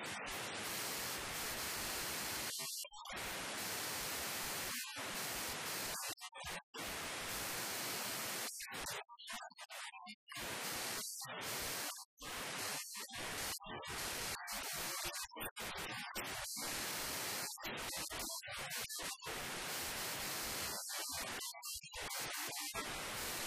I'm going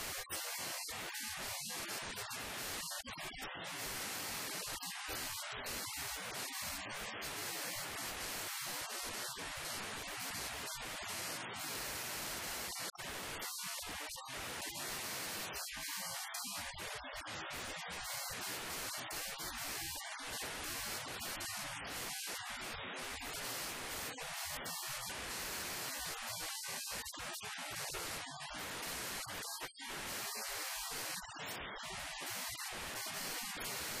Thank you.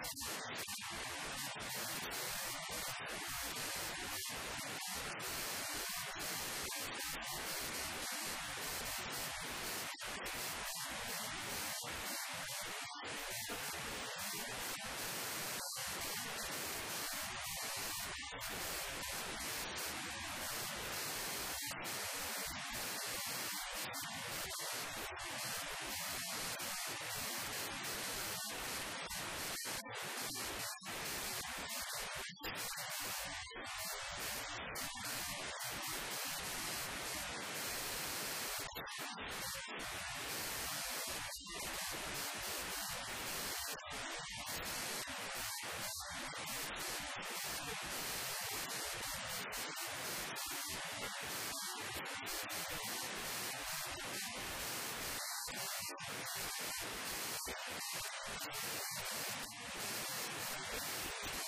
Thank you. I'm sorry.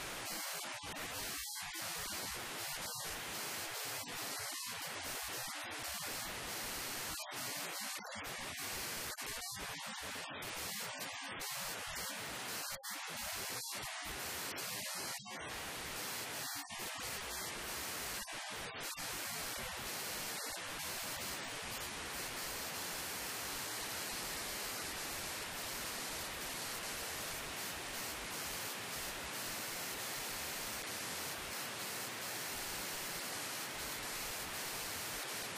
Thank you.